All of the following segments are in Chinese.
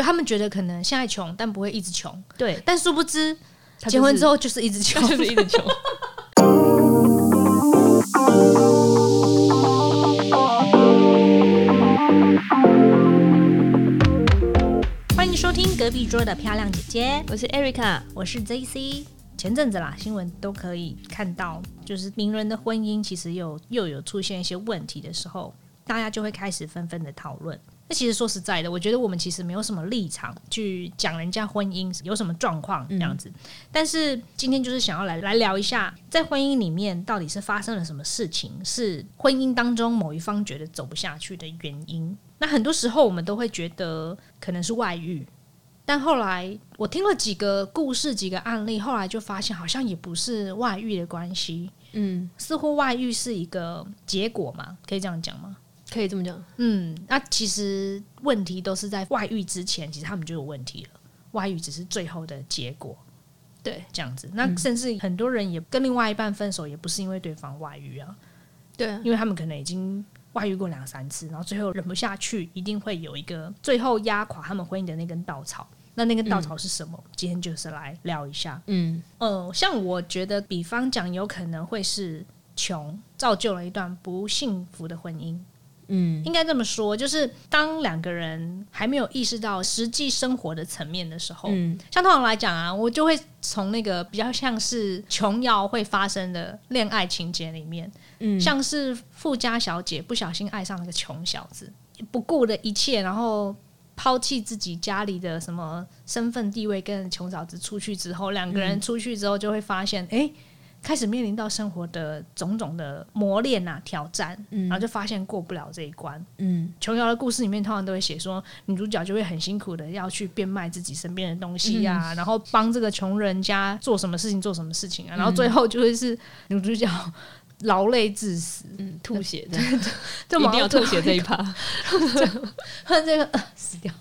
对他们觉得可能现在穷，但不会一直穷。对，但殊不知，他就是结婚之后就是一直穷。就是一直穷。欢迎收听隔壁桌的漂亮姐姐，我是 Erica，我是 JC。前阵子啦，新闻都可以看到，就是名人的婚姻其实又又有出现一些问题的时候，大家就会开始纷纷的讨论。那其实说实在的，我觉得我们其实没有什么立场去讲人家婚姻有什么状况这样子。但是今天就是想要来来聊一下，在婚姻里面到底是发生了什么事情，是婚姻当中某一方觉得走不下去的原因。那很多时候我们都会觉得可能是外遇，但后来我听了几个故事、几个案例，后来就发现好像也不是外遇的关系，嗯，似乎外遇是一个结果嘛，可以这样讲吗？可以这么讲。嗯，那其实问题都是在外遇之前，其实他们就有问题了，外遇只是最后的结果，对这样子。那甚至很多人也跟另外一半分手，也不是因为对方外遇啊，对啊，因为他们可能已经外遇过两三次，然后最后忍不下去，一定会有一个最后压垮他们婚姻的那根稻草。那那根稻草是什么？今天就是来聊一下。嗯呃，像我觉得，比方讲，有可能会是穷造就了一段不幸福的婚姻。嗯。应该这么说，就是当两个人还没有意识到实际生活的层面的时候，嗯。像通常来讲啊，我就会从那个比较像是琼瑶会发生的恋爱情节里面，嗯，像是富家小姐不小心爱上了个穷小子，不顾的一切，然后抛弃自己家里的什么身份地位，跟穷小子出去之后，两个人出去之后就会发现，哎、开始面临到生活的种种的磨练啊、挑战，然后就发现过不了这一关。嗯。琼瑶的故事里面通常都会写说，女主角就会很辛苦的要去变卖自己身边的东西呀、然后帮这个穷人家做什么事情做什么事情啊，然后最后就会是女主角劳累致死，嗯，吐血的，就一定要吐血这一趴。和这个、呃、死掉，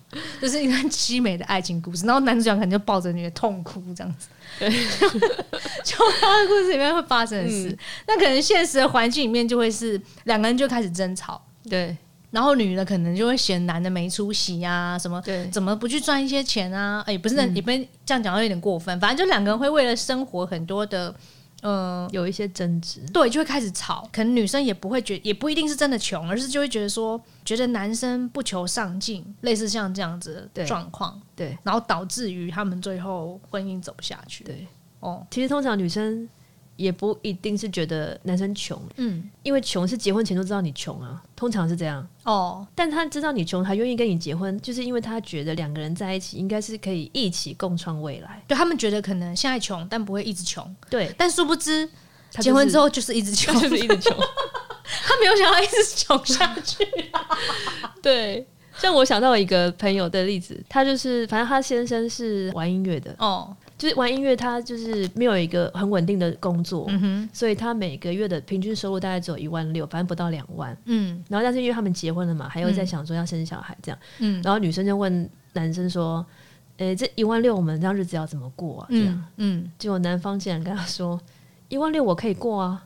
就是一段凄美的爱情故事。然后男主角可能就抱着女的痛哭这样子。对，就他的故事里面会发生的事，那可能现实的环境里面就会是两个人就开始争吵，对然后女的可能就会嫌男的没出息啊，什么对怎么不去赚一些钱啊？哎、不是那，也不能这样讲，有点过分。反正就两个人会为了生活很多的，嗯、有一些争执。对，就会开始吵。可能女生也不会觉，也不一定是真的穷，而是就会觉得说，觉得男生不求上进，类似像这样子的状况，对然后导致于他们最后婚姻走不下去。对，哦，其实通常女生也不一定是觉得男生穷，嗯，因为穷是结婚前都知道你穷啊，通常是这样。哦，但他知道你穷，还愿意跟你结婚，就是因为他觉得两个人在一起应该是可以一起共创未来。对他们觉得可能现在穷，但不会一直穷，对，但殊不知。他就是结婚之后就是一直穷，就是一直穷。他没有想要一直穷下去。对，像我想到一个朋友的例子，他就是反正他先生是玩音乐的，哦，就是玩音乐，他就是没有一个很稳定的工作，嗯，所以他每个月的平均收入大概只有一万六，反正不到两万。嗯然后但是因为他们结婚了嘛，还有在想说要生小孩这样，嗯然后女生就问男生说：“诶，这一万六我们这样日子要怎么过啊？”这样，嗯嗯，结果男方竟然跟他说：“一万六我可以过啊。”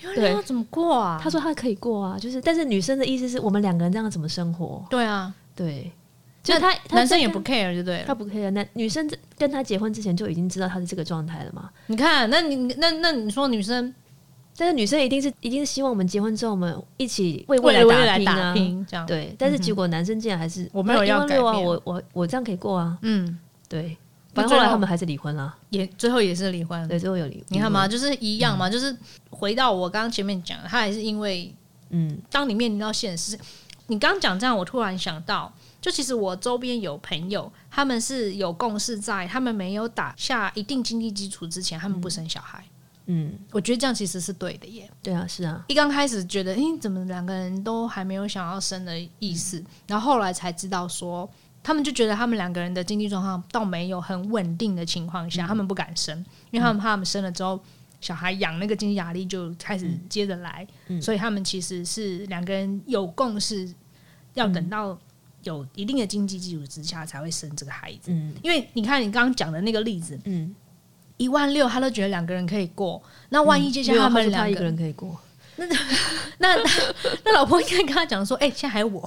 因为要怎么过啊？他说他可以过啊，就是但是女生的意思是我们两个人这样怎么生活？对啊，对，就是他他男生也不 care 就对了。他不 care，那女生跟他结婚之前就已经知道他是这个状态了嘛？你看，那你那那你说女生但是女生一定是一定是希望我们结婚之后我们一起为未来打拼啊打，拼这样，对。但是结果男生竟然还是我没有要1万六啊，我我我这样可以过啊，嗯，对。那反正后来他们还是离婚了，也最后也是离婚。对，最后有离。你看嘛，就是一样嘛，就是回到我刚刚前面讲的，他还是因为嗯当你面临到现实，你刚刚讲这样，我突然想到，就其实我周边有朋友，他们是有共识在，他们没有打下一定经济基础之前，他们不生小孩。嗯，我觉得这样其实是对的耶。对啊，是啊，一刚开始觉得，诶，怎么两个人都还没有想要生的意思，然后后来才知道说，他们就觉得他们两个人的经济状况倒没有很稳定的情况下，他们不敢生，因为他们怕他们生了之后，小孩养那个经济压力就开始接着来，所以他们其实是两个人有共识，要等到有一定的经济基础之下才会生这个孩子。嗯因为你看你刚刚讲的那个例子，嗯，一万六他都觉得两个人可以过，那万一接下来他们两个个人可以过，那那那老婆应该跟他讲说，哎、现在还有我，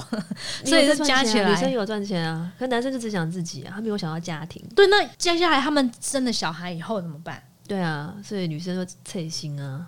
所以你有是加起赚钱啊女生。有赚钱啊，可男生就只想自己啊，他没有想到家庭。对，那接下来他们生了小孩以后怎么办？对啊，所以女生就脆心啊。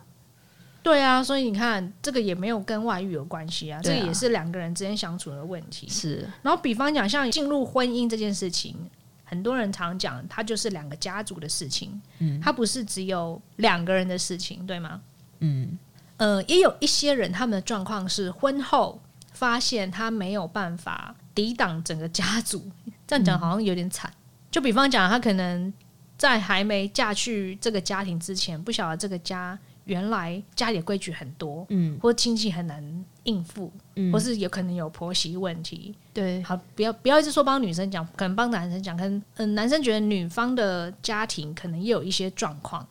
对啊，所以你看，这个也没有跟外遇有关系啊，这个也是两个人之间相处的问题。是，然后，比方讲，像进入婚姻这件事情，很多人常讲，它就是两个家族的事情，嗯它不是只有两个人的事情，对吗？嗯呃，也有一些人，他们的状况是婚后发现他没有办法抵挡整个家族，这样讲好像有点惨。就比方讲，他可能在还没嫁去这个家庭之前，不晓得这个家原来家里的规矩很多，嗯或亲戚很难应付，嗯，或是有可能有婆媳问题。对，好，不要不要一直说帮女生讲，可能帮男生讲，可能嗯、男生觉得女方的家庭可能也有一些状况。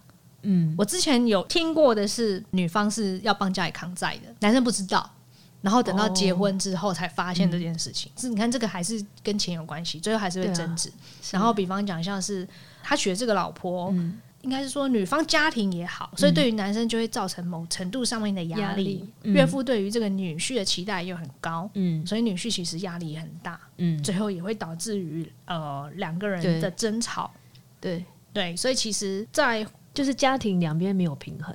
嗯我之前有听过的是，女方是要帮家里扛债的，男生不知道，然后等到结婚之后才发现这件事情。是你看这个还是跟钱有关系，最后还是会争执。然后比方讲，像是他娶的这个老婆，嗯应该是说女方家庭也好，所以对于男生就会造成某程度上面的压力。岳父对于这个女婿的期待又很高，嗯。所以女婿其实压力也很大，嗯，最后也会导致于呃两个人的争吵。对，对，所以其实在，就是家庭两边没有平衡，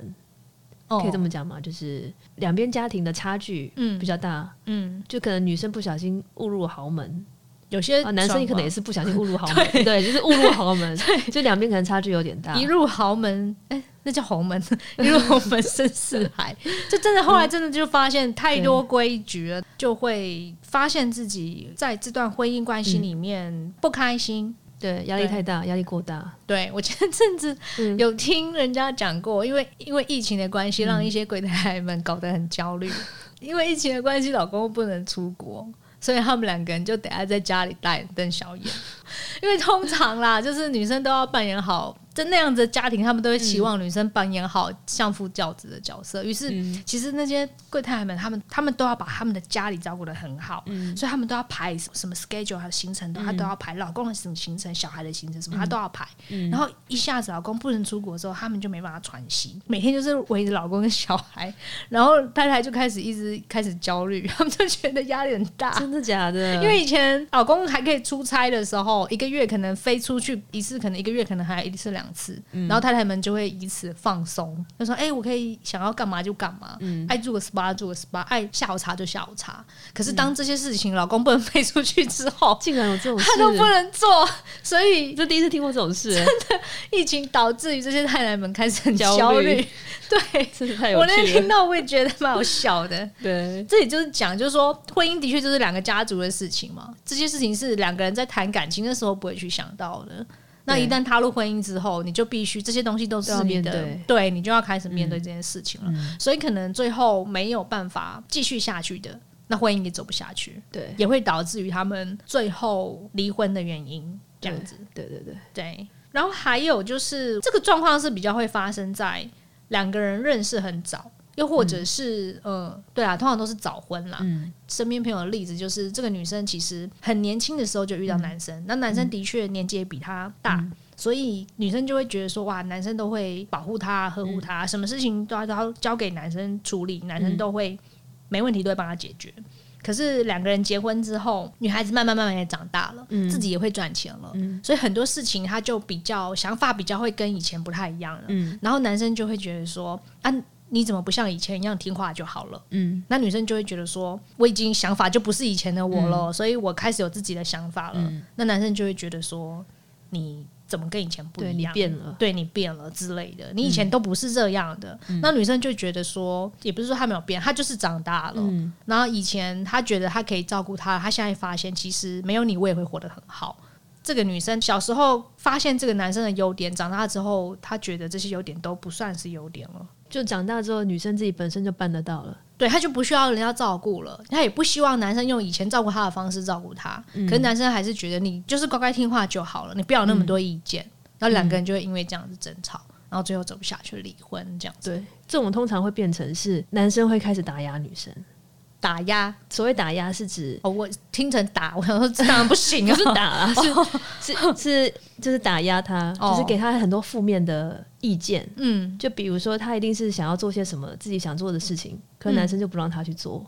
哦。可以这么讲吗？就是两边家庭的差距嗯。比较大，嗯，就可能女生不小心误入豪门有些啊，男生你可能也是是不小心误入豪门，对，就是误入豪门，就两边可能差距有点大一。入豪门，哎、那叫豪门，一入豪门 深似海。就真的后来真的就发现太多规矩了，就会发现自己在这段婚姻关系里面不开心。对，压力太大，压力过大。对我前阵子嗯有听人家讲过，因为因为疫情的关系，让一些柜台太太们搞得很焦虑。因为疫情的关系，老公不能出国，所以他们两个人就等下在家里大眼瞪小眼。因为通常啦，就是女生都要扮演好，在那样子的家庭，他们都会期望女生扮演好相夫教子的角色。于是，嗯其实那些贵太太们，他们他们都要把他们的家里照顾的很好，嗯所以他们都要排什么 schedule 还有行程都，他都要排老公的什么行程、小孩的行程什么，他都要排。嗯然后一下子老公不能出国之后，他们就没办法喘息，每天就是围着老公跟小孩，然后太太就开始一直开始焦虑，他们就觉得压力很大。真的假的？因为以前老公还可以出差的时候，一个月可能飞出去一次，可能一个月可能还一次两次，然后太太们就会以此放松，就说：“哎、我可以想要干嘛就干嘛，爱住个 SPA 住个 SPA，爱下午茶就下午茶。”可是当这些事情老公不能飞出去之后，竟然有这种事他，都不能做，所以这第一次听过这种事，真的疫情导致于这些太太们开始很焦焦虑虑。对，真是太有我那天。听到我也觉得蛮好笑的。对，这里就是讲，就是说婚姻的确就是两个家族的事情嘛。这些事情是两个人在谈感情的时候不会去想到的。那一旦踏入婚姻之后，你就必须这些东西都是要你的，面对你就要开始面对这件事情了。所以可能最后没有办法继续下去的，那婚姻也走不下去，对，也会导致于他们最后离婚的原因。这样子，对对对，对。然后还有就是这个状况是比较会发生在两个人认识很早，又或者是、呃，对啊，通常都是早婚啦。嗯。身边朋友的例子就是，这个女生其实很年轻的时候就遇到男生，那男生的确年纪也比她大，所以女生就会觉得说，哇，男生都会保护她、呵护她，什么事情都要都要交给男生处理，男生都会、没问题，都会帮她解决。可是两个人结婚之后，女孩子慢慢慢慢也长大了，自己也会赚钱了，所以很多事情她就比较想法比较会跟以前不太一样了。嗯。然后男生就会觉得说，啊，你怎么不像以前一样听话就好了？嗯那女生就会觉得说，我已经想法就不是以前的我嗯了，所以我开始有自己的想法了。那男生就会觉得说，你怎么跟以前不一样？变了，对你变了之类的，你以前都不是这样的。嗯那女生就觉得说，也不是说她没有变，她就是长大了。嗯然后以前她觉得她可以照顾他，她现在发现其实没有你，我也会活得很好。这个女生小时候发现这个男生的优点，长大之后她觉得这些优点都不算是优点了。就长大之后，女生自己本身就办得到了。对，她就不需要人家照顾了，她也不希望男生用以前照顾她的方式照顾她。嗯可是男生还是觉得你就是乖乖听话就好了，你不要有那么多意见。然后两个人就会因为这样子争吵，然后最后走不下去离婚这样子。对，这种通常会变成是男生会开始打压女生，打压所谓打压是指哦，我听成打，我想说这当然不行啊，不是打啊，是是是就是打压他，哦。就是给他很多负面的意见。嗯。就比如说，他一定是想要做些什么自己想做的事情，可嗯男生就不让他去做，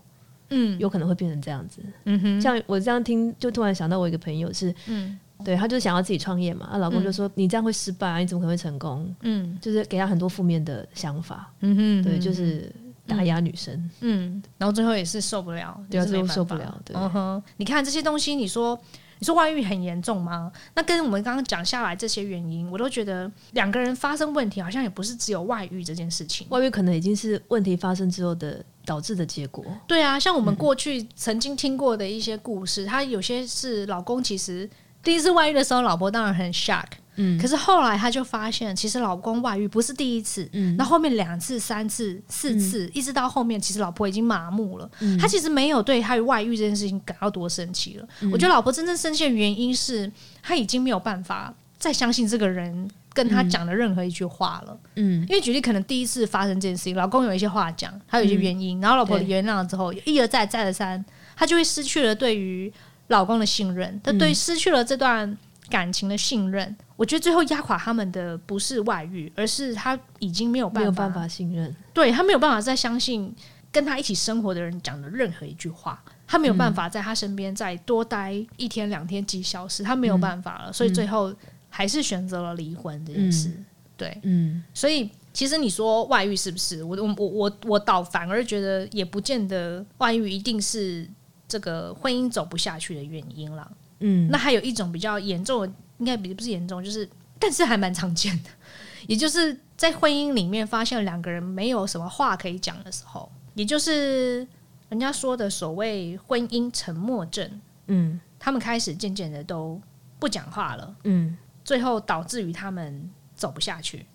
嗯。有可能会变成这样子。嗯哼。像我这样听，就突然想到我一个朋友是，嗯。对他就是想要自己创业嘛，她老公就说、你这样会失败啊，你怎么可能会成功？嗯。就是给他很多负面的想法，嗯哼对，就是打压女生。嗯，然后最后也是受不了，对啊最后受不了对嗯哼，你看这些东西，你说你说外遇很严重吗？那跟我们刚刚讲下来这些原因，我都觉得两个人发生问题，好像也不是只有外遇这件事情。外遇可能已经是问题发生之后的导致的结果。对啊，像我们过去曾经听过的一些故事，他有些是老公其实第一次外遇的时候，老婆当然很 shock，嗯可是后来他就发现，其实老公外遇不是第一次，嗯那后面两次、三次、四次，一直到后面，其实老婆已经麻木了。嗯他其实没有对他外遇这件事情感到多生气了。我觉得老婆真正生气的原因是，她已经没有办法再相信这个人跟他讲的任何一句话了。嗯因为举例，可能第一次发生这件事情，老公有一些话讲，还有一些原因，然后老婆对原谅了之后，一而再再而三，她就会失去了对于老公的信任，她对失去了这段感情的信任。我觉得最后压垮他们的不是外遇，而是他已经没有办法，没有办法信任。对他没有办法再相信跟他一起生活的人讲的任何一句话，他没有办法在他身边再多待一天、两天、几小时，他没有办法了，所以最后还是选择了离婚这件事。对，嗯所以其实你说外遇是不是？我我我我我倒反而觉得也不见得外遇一定是这个婚姻走不下去的原因啦。嗯，那还有一种比较严重的，应该比不是严重，就是但是还蛮常见的，也就是在婚姻里面发现两个人没有什么话可以讲的时候，也就是人家说的所谓婚姻沉默症，嗯他们开始渐渐的都不讲话了，嗯，最后导致于他们走不下去。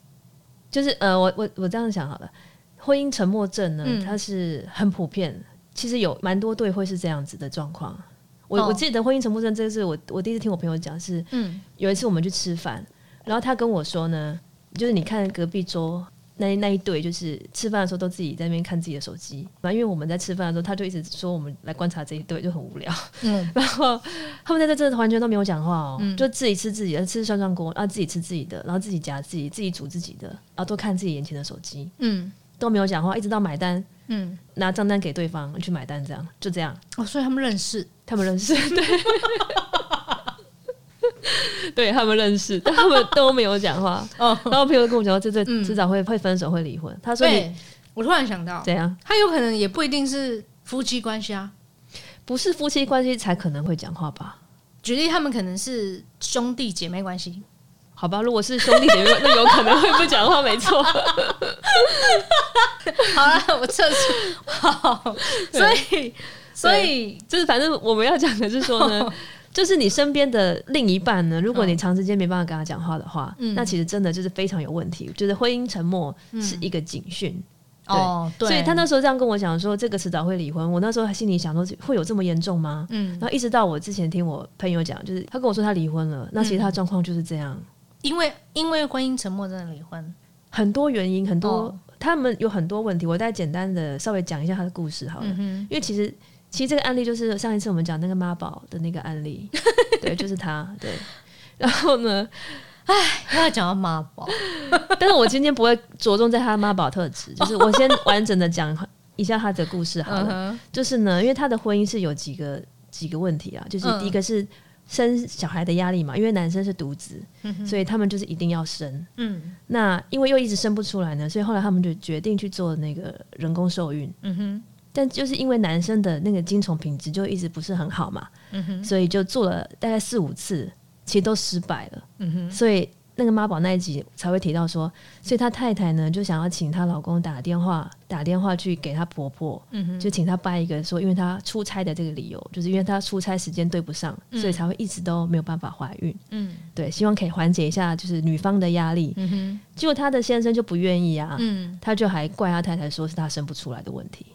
就是呃，我我我这样想好了，婚姻沉默症呢，嗯它是很普遍，其实有蛮多对会是这样子的状况。我、哦我记得婚姻沉默症这个是我我第一次听我朋友讲是，嗯。有一次我们去吃饭，然后他跟我说呢，就是你看隔壁桌那那一对，就是吃饭的时候都自己在那边看自己的手机，然后因为我们在吃饭的时候，他就一直说我们来观察这一对，就很无聊。嗯。然后他们在这真的完全都没有讲话哦，就自己吃自己的，吃涮涮锅，然后自己吃自己的，然后自己夹自己，自己煮自己的，然后都看自己眼前的手机，嗯。都没有讲话，一直到买单，嗯，拿账单给对方去买单，这样就这样，哦，所以他们认识。他们认识，对，对他们认识，但他们都没有讲话。哦，然后朋友跟我讲说，这对嗯迟早会会分手，会离婚。他说你对，我突然想到，怎样？他有可能也不一定是夫妻关系啊。不是夫妻关系才可能会讲话吧？举例，他们可能是兄弟姐妹关系。好吧，如果是兄弟姐妹，那有可能会不讲话，没错。好了，我撤出。好，所以，所以，就是反正我们要讲的是说呢，就是你身边的另一半呢，如果你嗯长时间没办法跟他讲话的话，嗯那其实真的就是非常有问题。就是婚姻沉默是一个警讯，对哦，对，所以他那时候这样跟我讲说，这个迟早会离婚。我那时候心里想说，会有这么严重吗？嗯然，后一直到我之前听我朋友讲，就是他跟我说他离婚了，那其实他状况就是这样，因为因为婚姻沉默真的离婚。很多原因，很多、哦他们有很多问题。我再简单的稍微讲一下他的故事好了，嗯，因为其实其实这个案例就是上一次我们讲那个妈宝的那个案例，对，就是他，对。然后呢，哎他要讲到妈宝。但是我今天不会着重在他妈宝特质，就是我先完整的讲一下他的故事好了。就是呢，因为他的婚姻是有几个几个问题啊，就是嗯第一个是生小孩的压力嘛，因为男生是独子，嗯所以他们就是一定要生。嗯那因为又一直生不出来呢，所以后来他们就决定去做那个人工受孕。嗯哼，但就是因为男生的那个精虫品质就一直不是很好嘛，嗯，所以就做了大概四五次，其实都失败了。嗯，所以那个妈宝那一集才会提到说，所以她太太呢就想要请她老公打电话打电话去给她婆婆，嗯，就请她掰一个说，因为她出差的这个理由，就是因为她出差时间对不上，所以才会一直都没有办法怀孕。嗯对，希望可以缓解一下就是女方的压力。结果她的先生就不愿意啊，嗯，他就还怪他太太说是他生不出来的问题。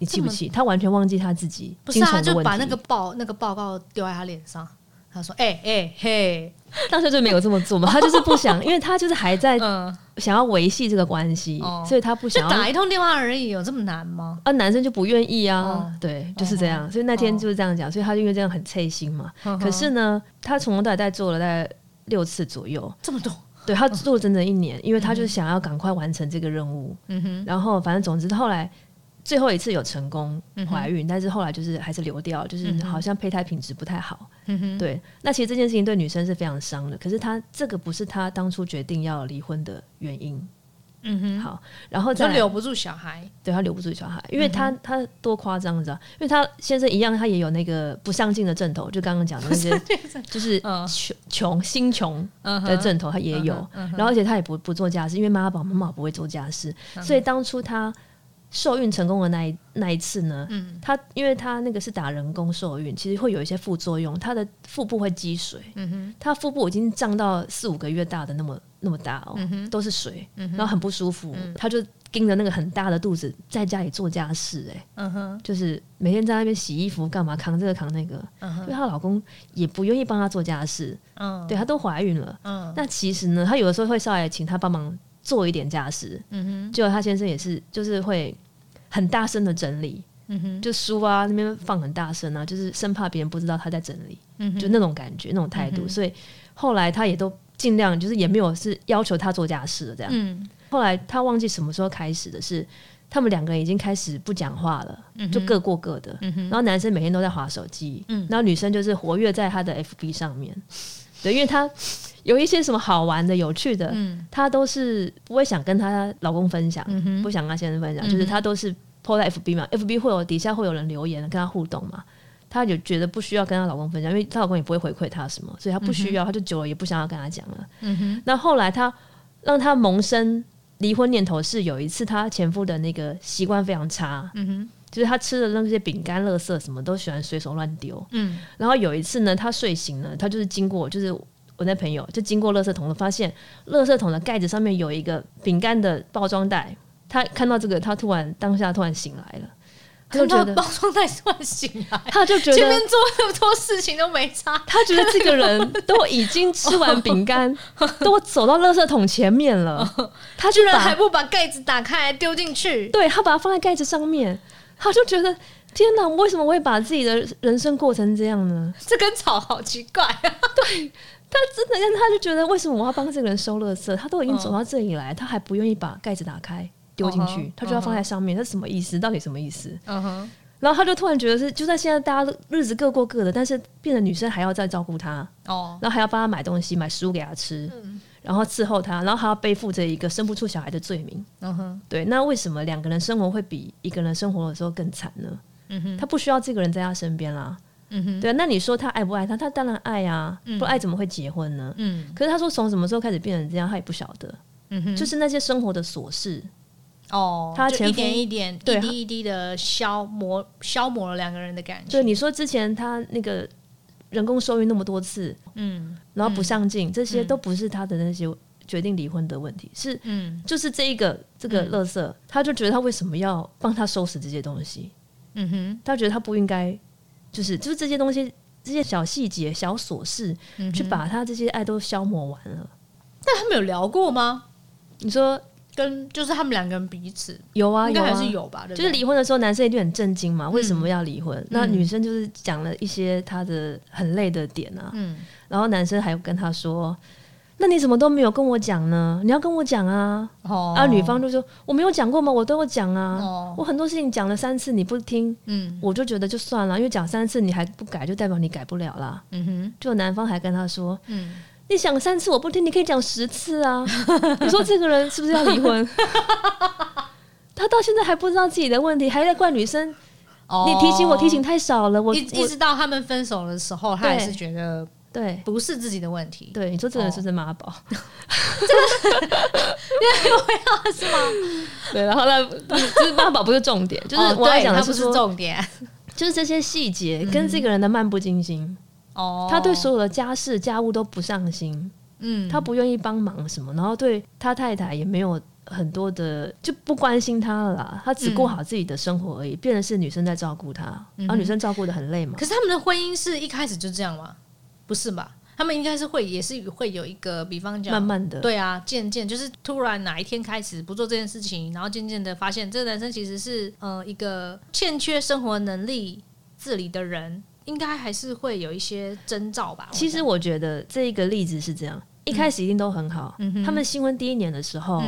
你气不这么气？他完全忘记他自己不是啊。就把那个报那个报告丢在他脸上。他说：“哎、哎、嘿，当时就没有这么做嘛，他就是不想，因为他就是还在嗯想要维系这个关系，哦所以他不想要打一通电话而已，有这么难吗？啊，男生就不愿意啊，哦对，就是这样。所以那天就是这样讲，所以他就因为这样很刺心嘛。可是呢，他从头到尾大概做了大概六次左右，这么多，对他做了整整一年，因为他就是想要赶快完成这个任务。嗯哼，然后反正总之后来最后一次有成功怀孕，但是后来就是还是流掉，就是好像胚胎品质不太好。对，那其实这件事情对女生是非常伤的，可是她这个不是她当初决定要离婚的原因。嗯哼，好，然后就留不住小孩，对她留不住小孩，因为他、他多夸张，你知道？因为她先生一样，他也有那个不上进的正头，就刚刚讲的那些，就是嗯穷穷心穷嗯的正头，他也有。然后而且他也不不做家事，因为妈妈宝妈妈不会做家事，所以当初他受孕成功的那一那一次呢，嗯。他因为他那个是打人工受孕，其实会有一些副作用，他的腹部会积水，嗯哼。他腹部已经胀到四五个月大的那么那么大哦，都是水，然后很不舒服，他就盯着那个很大的肚子在家里做家事、哎，嗯哼，就是每天在那边洗衣服干嘛，扛这个扛那个，嗯因为她老公也不愿意帮她做家事，嗯。对她都怀孕了，嗯。那其实呢，她有的时候会稍微请她帮忙做一点家事，嗯哼，结果他先生也是就是会很大声的整理。嗯哼，就书啊那边放很大声啊，就是生怕别人不知道他在整理，嗯哼就那种感觉、那种态度。所以后来他也都尽量，就是也没有是要求他做家事了这样。嗯后来他忘记什么时候开始的是，他们两个人已经开始不讲话了，就各过各的。然后男生每天都在划手机，嗯然后女生就是活跃在他的 FB 上面。对，因为他有一些什么好玩的、有趣的，嗯她都是不会想跟她老公分享，嗯，不想跟她先生分享，就是她都是 po 在 FB 嘛，FB 会有底下会有人留言跟她互动嘛。她就觉得不需要跟她老公分享，因为她老公也不会回馈她什么，所以她不需要，她就久了也不想要跟她讲了。嗯哼，那后来她让她萌生离婚念头是有一次她前夫的那个习惯非常差，嗯哼，就是他吃的那些饼干、垃圾什么都喜欢随手乱丢。嗯然后有一次呢，她睡醒了，她就是经过，就是我那朋友就经过垃圾桶，发现垃圾桶的盖子上面有一个饼干的包装袋。他看到这个，他突然当下突然醒来了，他就包装袋突然醒来，他就觉得，前面做那么多事情都没差，他觉得这个人都已经吃完饼干，都走到垃圾桶前面了，他居然还不把盖子打开丢进去，对他把它放在盖子上面，他就觉得天哪，为什么我会把自己的人生过成这样呢？这根草好奇怪啊！他真的，但他就觉得为什么我要帮这个人收垃圾？他都已经走到这里来，他还不愿意把盖子打开丢进去他就要放在上面，这什么意思？到底什么意思？嗯哼，然后他就突然觉得是，就算现在大家日子各过各的，但是变成女生还要再照顾他，哦，然后还要帮他买东西、买食物给他吃，嗯然后伺候他，然后还要背负着一个生不出小孩的罪名。嗯哼，对，那为什么两个人生活会比一个人生活的时候更惨呢？嗯哼，他不需要这个人在他身边啦。嗯哼，对啊，那你说他爱不爱他？他当然爱啊，不爱怎么会结婚呢？嗯可是他说从什么时候开始变成这样，他也不晓得。嗯哼，就是那些生活的琐事，哦，他一点一点、一滴一滴的消磨消磨了两个人的感对。你说之前他那个人工受孕那么多次，嗯然后不上进，这些嗯都不是他的那些决定离婚的问题，是嗯就是这一个这个乐色，他就觉得他为什么要帮他收拾这些东西？嗯哼，他觉得他不应该，就是就是这些东西。这些小细节、小琐事，嗯去把他这些爱都消磨完了。但他们有聊过吗？你说跟就是他们两个人彼此有啊，应该还是有吧？就是离婚的时候，男生一定很震惊嘛，为什么要离婚？嗯那女生就是讲了一些她的很累的点啊，嗯然后男生还跟她说：“那你怎么都没有跟我讲呢？你要跟我讲啊！”哦啊，女方就说：“我没有讲过吗？我都有讲啊，哦我很多事情讲了三次你不听，嗯我就觉得就算了，因为讲三次你还不改，就代表你改不了啦。”嗯哼就男方还跟他说嗯，：“你想三次我不听，你可以讲十次啊！你说这个人是不是要离婚？” 他到现在还不知道自己的问题，还在怪女生哦你提醒我提醒太少了，我一一直到他们分手的时候，他还是觉得对不是自己的问题，对，你说这个人是不是妈宝因为我要？是吗？对，然后呢，就是妈宝不是重点，就是哦我要对他不是讲的是说，重点就是这些细节跟这个人的漫不经心，哦。他对所有的家事家务都不上心，嗯他不愿意帮忙什么，然后对他太太也没有。很多的就不关心他了啦，他只顾好自己的生活而已，变成是女生在照顾他，然后女生照顾的很累嘛。可是他们的婚姻是一开始就这样吗？不是吧？他他们应该是会也是会有一个，比方讲，慢慢的，对啊，渐渐就是突然哪一天开始不做这件事情，然后渐渐的发现这个男生其实是呃一个欠缺生活能力自理的人，应该还是会有一些征兆吧。其实我觉得这一个例子是这样，一开始一定都很好。他们新婚第一年的时候，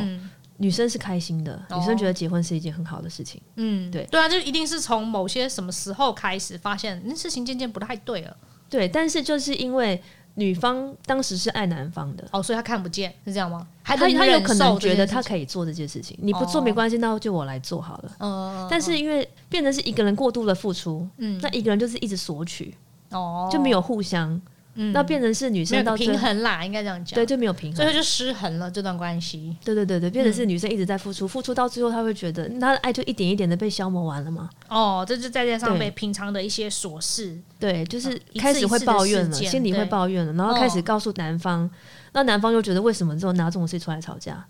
女生是开心的，女生觉得结婚是一件很好的事情。嗯，对，对啊，就一定是从某些什么时候开始发现那事情渐渐不太对了。对，但是就是因为。女方当时是爱男方的，哦，所以他看不见，是这样吗？他他有可能觉得他可以做这件事情，你不做没关系，那就我来做好了。嗯，但是因为变成是一个人过度的付出，嗯，那一个人就是一直索取，哦，就没有互相。那变成是女生到平衡啦，应该这样讲，对，就没有平衡，所以就失衡了这段关系。对对对对，变成是女生一直在付出，付出到最后，她会觉得她的爱就一点一点的被消磨完了嘛。哦，这就再加上被平常的一些琐事，对，就是开始会抱怨了，心里会抱怨了，然后开始告诉男方，那男方就觉得为什么之后拿这种事出来吵架？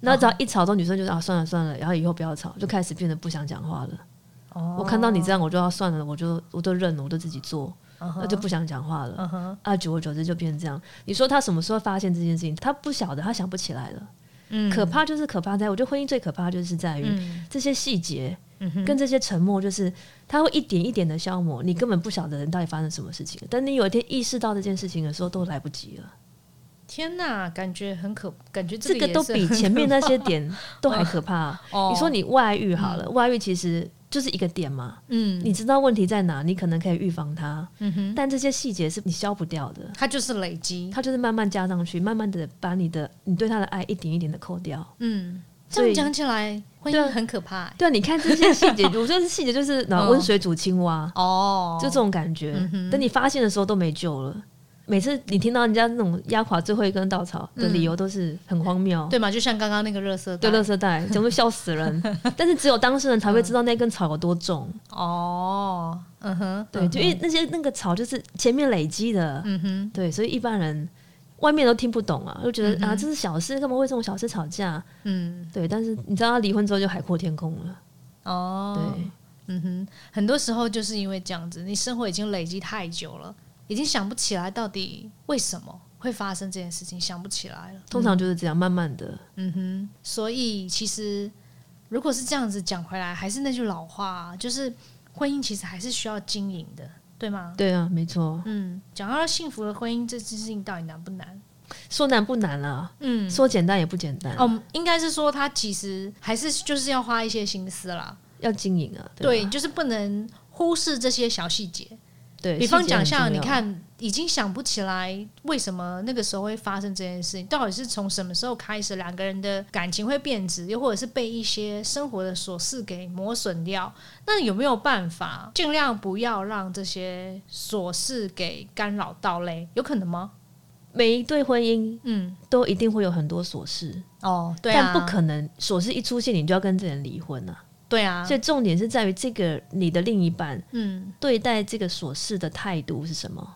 那只要一吵，之后女生就啊算了算了，然后以后不要吵，就开始变得不想讲话了。哦，我看到你这样，我就要算了，我就我就认了，我就自己做。那就不想讲话了。啊，久而久之就变成这样。你说他什么时候发现这件事情？他不晓得，他想不起来了。嗯，可怕就是可怕在，我觉得婚姻最可怕就是在于这些细节，跟这些沉默，就是他会一点一点的消磨，你根本不晓得人到底发生什么事情。等你有一天意识到这件事情的时候，都来不及了。天呐，感觉很可，感觉这个都比前面那些点都还可怕。你说你外遇好了，外遇其实。就是一个点嘛，嗯，你知道问题在哪，你可能可以预防它，嗯哼，但这些细节是你消不掉的，它就是累积，它就是慢慢加上去，慢慢的把你的你对他的爱一点一点的扣掉，嗯，这样讲起来婚姻很可怕，对啊，你看这些细节，我觉得细节就是拿温水煮青蛙，哦，就这种感觉，等你发现的时候都没救了。每次你听到人家那种压垮最后一根稻草的理由，都是很荒谬，对吗？就像刚刚那个热色对热色带，怎么笑死人？但是只有当事人才会知道那根草有多重。哦，嗯哼，对，就因为那些那个草就是前面累积的，嗯哼，对，所以一般人外面都听不懂啊，就觉得啊这是小事，干嘛为这种小事吵架？嗯，对。但是你知道他离婚之后就海阔天空了。哦，对，嗯哼，很多时候就是因为这样子，你生活已经累积太久了。已经想不起来到底为什么会发生这件事情，想不起来了。通常就是这样，慢慢的。嗯哼。所以其实如果是这样子讲回来，还是那句老话，就是婚姻其实还是需要经营的，对吗？对啊，没错。嗯，讲到幸福的婚姻这件事情到底难不难？说难不难啊？嗯，说简单也不简单。哦，应该是说他其实还是就是要花一些心思啦，要经营啊。对，就是不能忽视这些小细节。比方讲，像你看，已经想不起来为什么那个时候会发生这件事情，到底是从什么时候开始，两个人的感情会变质，又或者是被一些生活的琐事给磨损掉？那有没有办法尽量不要让这些琐事给干扰到嘞？有可能吗？每一对婚姻，嗯，都一定会有很多琐事哦，对啊，但不可能琐事一出现，你就要跟这人离婚啊。对啊，所以重点是在于这个你的另一半，嗯，对待这个琐事的态度是什么？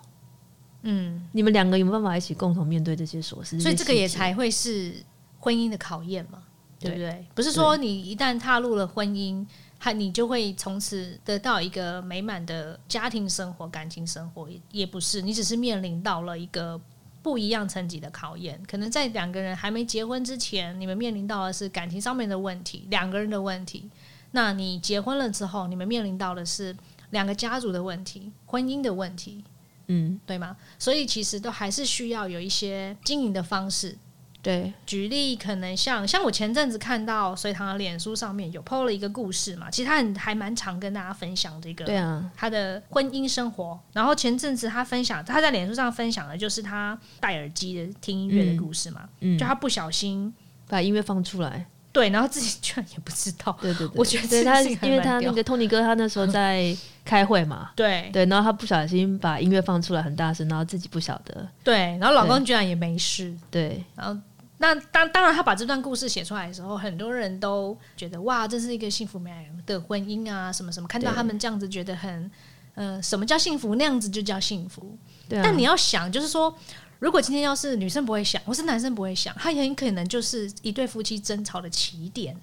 嗯，你们两个有没有办法一起共同面对这些琐事？所以这个也才会是婚姻的考验嘛，对不对？不是说你一旦踏入了婚姻，还你就会从此得到一个美满的家庭生活、感情生活，也也不是，你只是面临到了一个不一样层级的考验。可能在两个人还没结婚之前，你们面临到的是感情上面的问题，两个人的问题。那你结婚了之后，你们面临到的是两个家族的问题、婚姻的问题，嗯，对吗？所以其实都还是需要有一些经营的方式。对，举例可能像像我前阵子看到隋唐的脸书上面有 PO 了一个故事嘛，其实他很还蛮常跟大家分享这个，对啊，他的婚姻生活。然后前阵子他分享他在脸书上分享的就是他戴耳机的听音乐的故事嘛，嗯，就他不小心把音乐放出来。对，然后自己居然也不知道。对对对，我觉得他，因为他那个托尼哥，他那时候在开会嘛。对对，然后他不小心把音乐放出来很大声，然后自己不晓得。对，然后老公居然也没事。对，然后那当当然，他把这段故事写出来的时候，很多人都觉得哇，这是一个幸福美满的婚姻啊，什么什么，看到他们这样子，觉得很嗯，什么叫幸福？那样子就叫幸福。对，但你要想，就是说。如果今天要是女生不会想，或是男生不会想，他很可能就是一对夫妻争吵的起点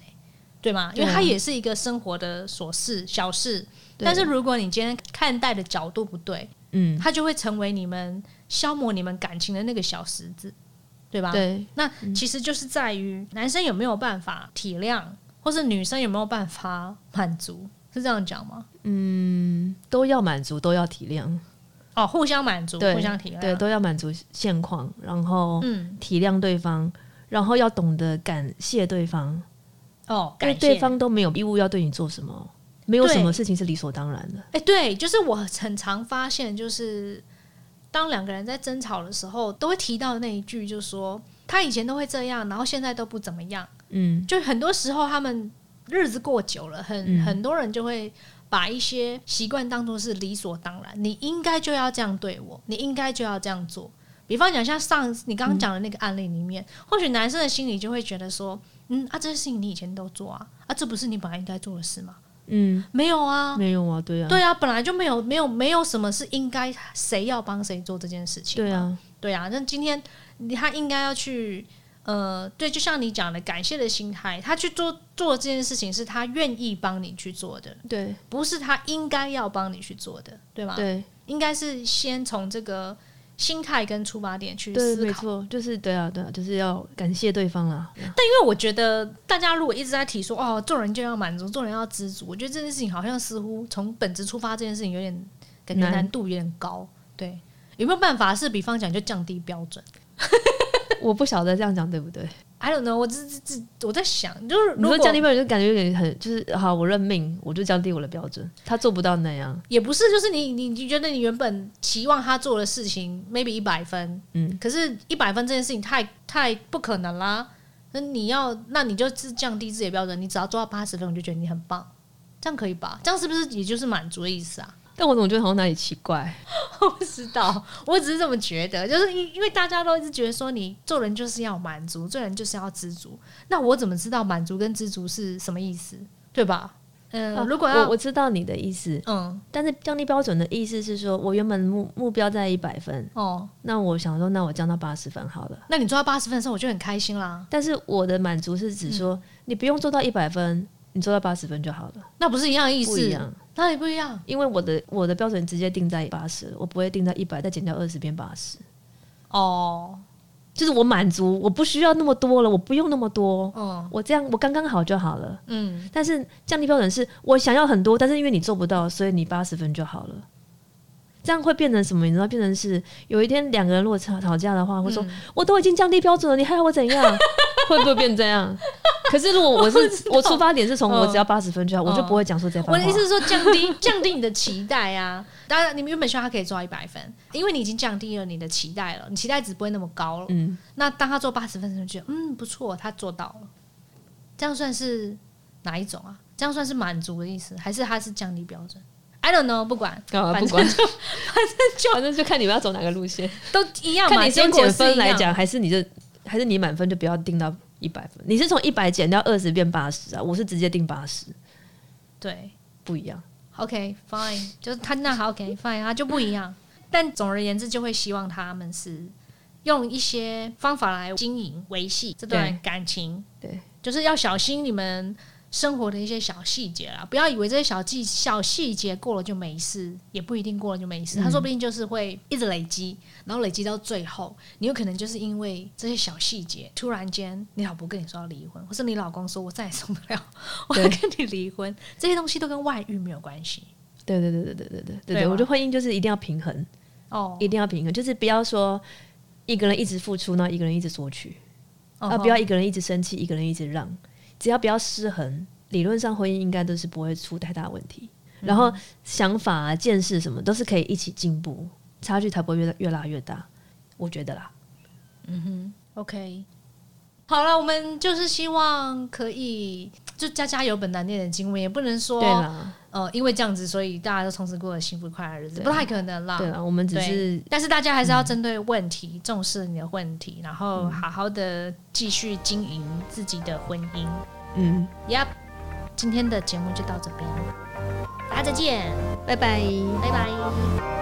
对吗？因为它也是一个生活的琐事小事。但是如果你今天看待的角度不对，嗯，它就会成为你们消磨你们感情的那个小石子，对吧？。对，那其实就是在于男生有没有办法体谅，或是女生有没有办法满足，是这样讲吗？嗯都要满足，都要体谅，哦，互相满足，互相体谅，对，都要满足现况，然后嗯，体谅对方，然后要懂得感谢对方，哦，因为感谢对方都没有义务要对你做什么，没有什么事情是理所当然的。哎、对，就是我很常发现，就是当两个人在争吵的时候，都会提到那一句，就是说他以前都会这样，然后现在都不怎么样。嗯，就很多时候他们日子过久了，很、嗯。很多人就会把一些习惯当做是理所当然，你应该就要这样对我，你应该就要这样做。比方讲，像上你刚刚讲的那个案例里面，或许男生的心里就会觉得说，嗯啊，这些事情你以前都做啊，啊，这不是你本来应该做的事吗？嗯，没有啊，没有啊，对啊，对啊，本来就没有没有没有什么是应该谁要帮谁做这件事情。对，啊，对啊，那今天他应该要去呃，对，就像你讲的，感谢的心态，他去做做这件事情是他愿意帮你去做的，对不是他应该要帮你去做的，对吗？对应该是先从这个心态跟出发点去，思考。没错，就是对啊，对啊，就是要感谢对方啦。因为我觉得大家如果一直在提说哦，做人就要满足，做人要知足，我觉得这件事情好像似乎从本质出发，这件事情有点感觉难难度有点高。对，有没有办法是比方讲就降低标准 我不晓得这样讲对不对？？I don't know，我只只只我在想，就是你如果说降低标准，就感觉有点很，就是好，我认命，我就降低我的标准。他做不到那样，也不是，就是你你你觉得你原本期望他做的事情 maybe 一百分，嗯，可是一百分这件事情太太不可能啦。那你要，那你就是降低自己的标准，你只要做到八十分，我就觉得你很棒，这样可以吧？这样是不是也就是满足的意思啊？但我怎么觉得好像哪里奇怪？我不知道，我只是这么觉得，就是因因为大家都一直觉得说你做人就是要满足，做人就是要知足。那我怎么知道满足跟知足是什么意思？对吧？嗯、啊如果要我我知道你的意思，嗯但是降低标准的意思是说，我原本目目标在一百分，哦，那我想说，那我降到八十分好了。那你做到八十分的时候，我就很开心啦。但是我的满足是指说，嗯你不用做到一百分，你做到八十分就好了，那不是一样的意思？不一样。哪里不一样？因为我的我的标准直接定在八十，我不会定在一百，再减掉二十变八十。哦，就是我满足，我不需要那么多了，我不用那么多，嗯我这样我刚刚好就好了。嗯，但是降低标准是我想要很多，但是因为你做不到，所以你八十分就好了。这样会变成什么？你知道，变成是有一天两个人如果吵吵架的话，会说、嗯我都已经降低标准了，你还要我怎样？会不会变这样？可是如果我是 我出发点是从我只要八十分就好，我就不会讲出这番话。我的意思是说，降低 降低你的期待啊。当然，你们原本希望他可以做到一百分，因为你已经降低了你的期待了，你期待值不会那么高了。嗯，那当他做八十分的时候，就觉得嗯不错，他做到了。这样算是哪一种啊？这样算是满足的意思，还是他是降低标准？I don't know，不管，反正？就 反正就反正就看你们要走哪个路线，都一样嘛。看你是用结果减分来讲，，还是你就还是你满分就不要定到一百分？你是从一百减掉二十变八十啊？我是直接定八十，对。不一样。OK，fine，、就是他那好 OK，fine，他就不一样。但总而言之，就会希望他们是用一些方法来经营、维系这段感情。对，就是要小心你们生活的一些小细节啦，不要以为这些小细小细节过了就没事，也不一定过了就没事。他说不定就是会一直累积，然后累积到最后，你有可能就是因为这些小细节，突然间你老婆跟你说要离婚，或是你老公说我再也受不了，我要跟你离婚，这些东西都跟外遇没有关系。对对对对对对对对对，我觉得婚姻就是一定要平衡，哦，一定要平衡，就是不要说一个人一直付出，那一个人一直索取，哦啊，不要一个人一直生气，一个人一直让，只要不要失衡，理论上婚姻应该都是不会出太大问题。然后想法啊、见识什么都是可以一起进步，差距才不会越越拉越大。我觉得啦，嗯哼 OK，好了，我们就是希望可以就家家有本难念的经文，也不能说呃，因为这样子，所以大家都从此过了幸福快乐的日子，不太可能啦。对啦，我们只是但是大家还是要针对问题，重视你的问题，然后好好的继续经营自己的婚姻。嗯，Yep，今天的节目就到这边，大家再见，拜拜。拜拜。